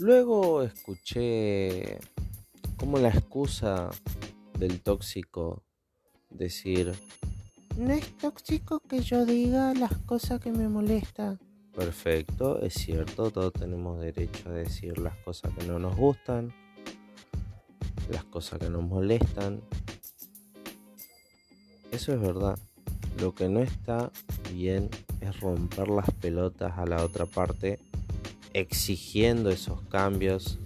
Luego escuché como la excusa del tóxico decir, no es tóxico que yo diga las cosas que me molestan. Perfecto, es cierto, todos tenemos derecho a decir las cosas que no nos gustan, las cosas que nos molestan. Eso es verdad. Lo que no está bien es romper las pelotas a la otra parte exigiendo esos cambios,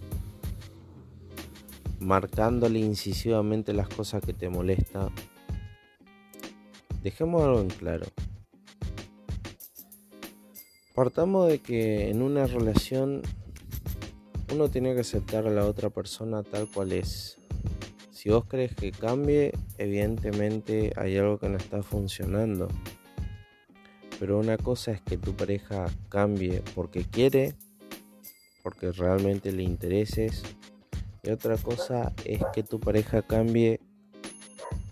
marcándole incisivamente las cosas que te molestan. Dejemos algo en claro. Partamos de que en una relación uno tiene que aceptar a la otra persona tal cual es. Si vos crees que cambie, evidentemente hay algo que no está funcionando. Pero una cosa es que tu pareja cambie porque quiere porque realmente le intereses. Y otra cosa es que tu pareja cambie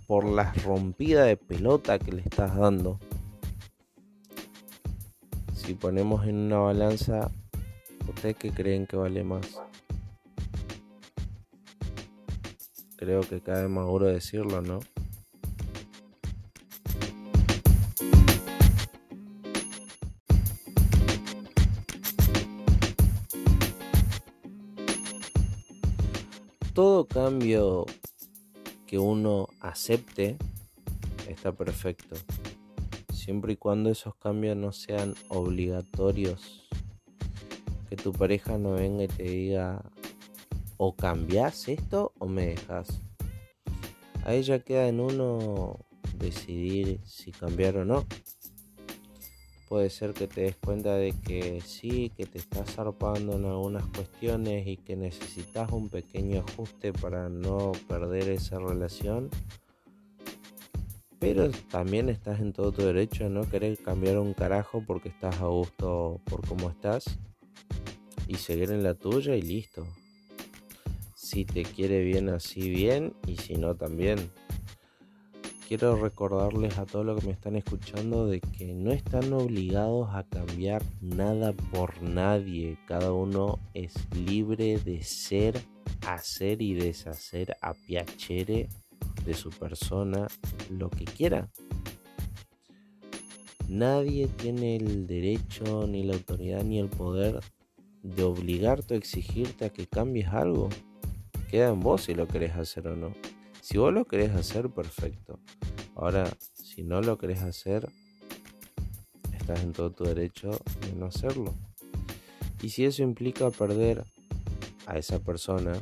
por la rompida de pelota que le estás dando. Si ponemos en una balanza, ¿ustedes qué creen que vale más? Creo que cae más duro decirlo, ¿no? Todo cambio que uno acepte está perfecto. Siempre y cuando esos cambios no sean obligatorios. Que tu pareja no venga y te diga o cambias esto o me dejas. A ella queda en uno decidir si cambiar o no puede ser que te des cuenta de que sí, que te estás zarpando en algunas cuestiones y que necesitas un pequeño ajuste para no perder esa relación. Pero también estás en todo tu derecho a no querer cambiar un carajo porque estás a gusto por cómo estás y seguir en la tuya y listo. Si te quiere bien así bien y si no también quiero recordarles a todos los que me están escuchando de que no están obligados a cambiar nada por nadie. Cada uno es libre de ser, hacer y deshacer a piacere de su persona lo que quiera. Nadie tiene el derecho, ni la autoridad, ni el poder de obligarte o exigirte a que cambies algo. Queda en vos si lo querés hacer o no. Si vos lo querés hacer, perfecto. Ahora, si no lo querés hacer, estás en todo tu derecho de no hacerlo. Y si eso implica perder a esa persona,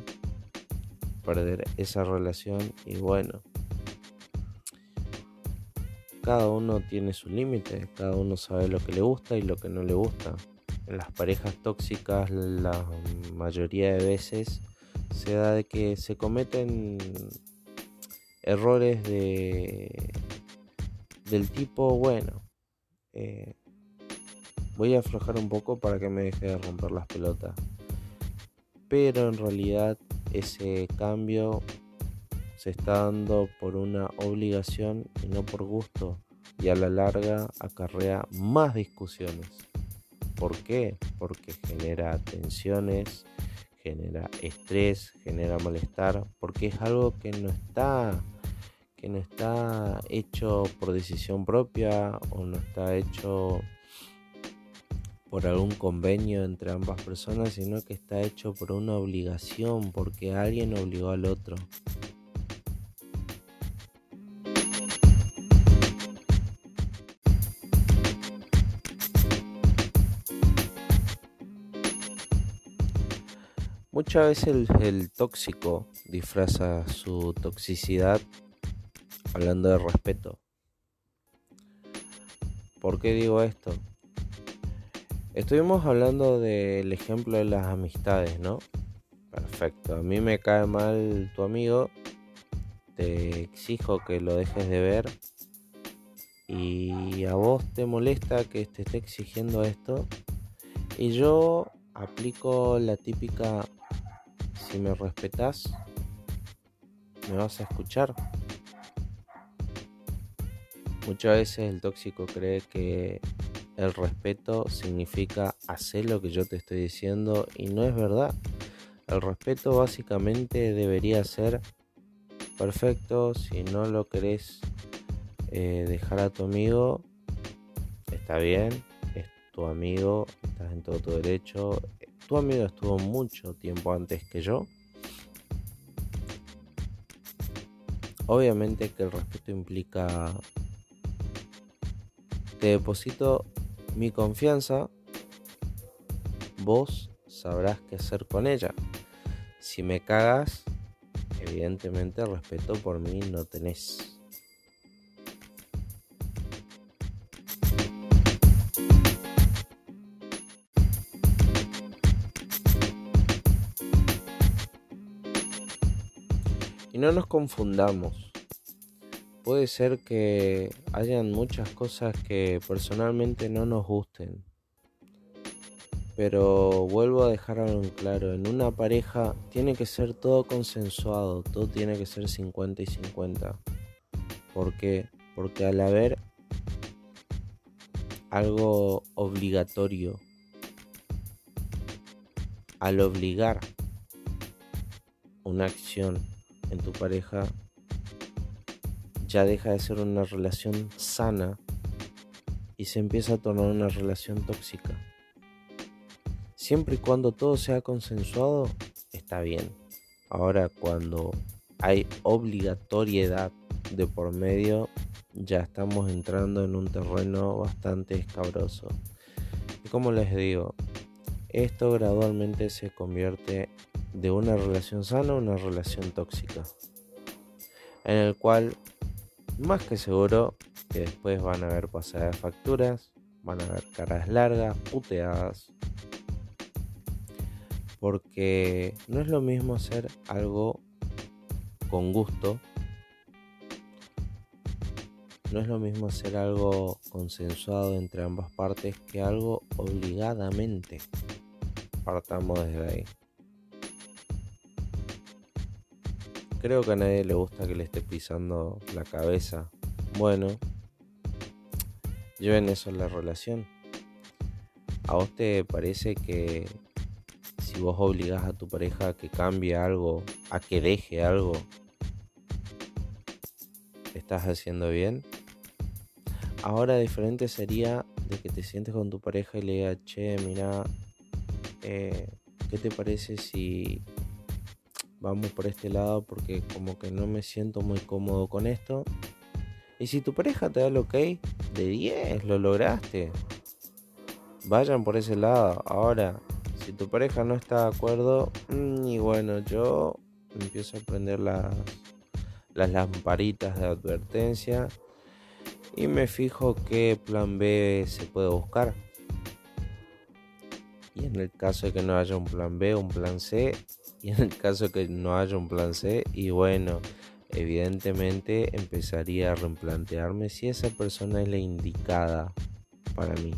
perder esa relación, y bueno, cada uno tiene su límite, cada uno sabe lo que le gusta y lo que no le gusta. En las parejas tóxicas la mayoría de veces se da de que se cometen errores de del tipo bueno eh, voy a aflojar un poco para que me deje de romper las pelotas pero en realidad ese cambio se está dando por una obligación y no por gusto y a la larga acarrea más discusiones ¿por qué? porque genera tensiones genera estrés, genera malestar, porque es algo que no está que no está hecho por decisión propia o no está hecho por algún convenio entre ambas personas, sino que está hecho por una obligación, porque alguien obligó al otro. Muchas veces el, tóxico disfraza su toxicidad hablando de respeto. ¿Por qué digo esto? Estuvimos hablando del ejemplo de las amistades, ¿no? Perfecto. A mí me cae mal tu amigo. Te exijo que lo dejes de ver. Y a vos te molesta que te esté exigiendo esto. Y yo aplico la típica si me respetas, me vas a escuchar. Muchas veces el tóxico cree que el respeto significa hacer lo que yo te estoy diciendo y no es verdad. El respeto básicamente debería ser perfecto. Si no lo querés eh, dejar a tu amigo, está bien, es tu amigo, estás en todo tu derecho. Tu amigo estuvo mucho tiempo antes que yo. Obviamente que el respeto implica te deposito mi confianza, vos sabrás qué hacer con ella. Si me cagas, evidentemente respeto por mí no tenés. Y no nos confundamos. Puede ser que hayan muchas cosas que personalmente no nos gusten. Pero vuelvo a dejar en claro, en una pareja tiene que ser todo consensuado, todo tiene que ser 50 y 50. ¿Por qué? Porque al haber algo obligatorio, al obligar una acción en tu pareja, ya deja de ser una relación sana y se empieza a tornar una relación tóxica. Siempre y cuando todo sea consensuado, está bien. Ahora cuando hay obligatoriedad de por medio, ya estamos entrando en un terreno bastante escabroso. Y como les digo, esto gradualmente se convierte de una relación sana a una relación tóxica, en el cual más que seguro que después van a haber pasadas facturas, van a haber caras largas, puteadas, porque no es lo mismo hacer algo con gusto, no es lo mismo hacer algo consensuado entre ambas partes que algo obligadamente. Partamos desde ahí. Creo que a nadie le gusta que le esté pisando la cabeza. Bueno, lleven eso en la relación. ¿A vos te parece que si vos obligas a tu pareja a que cambie algo, a que deje algo, estás haciendo bien? Ahora diferente sería de que te sientes con tu pareja y le digas, che, mira, eh, ¿qué te parece si vamos por este lado porque como que no me siento muy cómodo con esto. Y si tu pareja te da el ok, de 10, lo lograste. Vayan por ese lado. Ahora, si tu pareja no está de acuerdo, mm, y bueno, yo empiezo a prender las, las lamparitas de advertencia y me fijo qué plan B se puede buscar. Y en el caso de que no haya un plan B, un plan C, y en el caso que no haya un plan C, y bueno, evidentemente empezaría a replantearme si esa persona es la indicada para mí.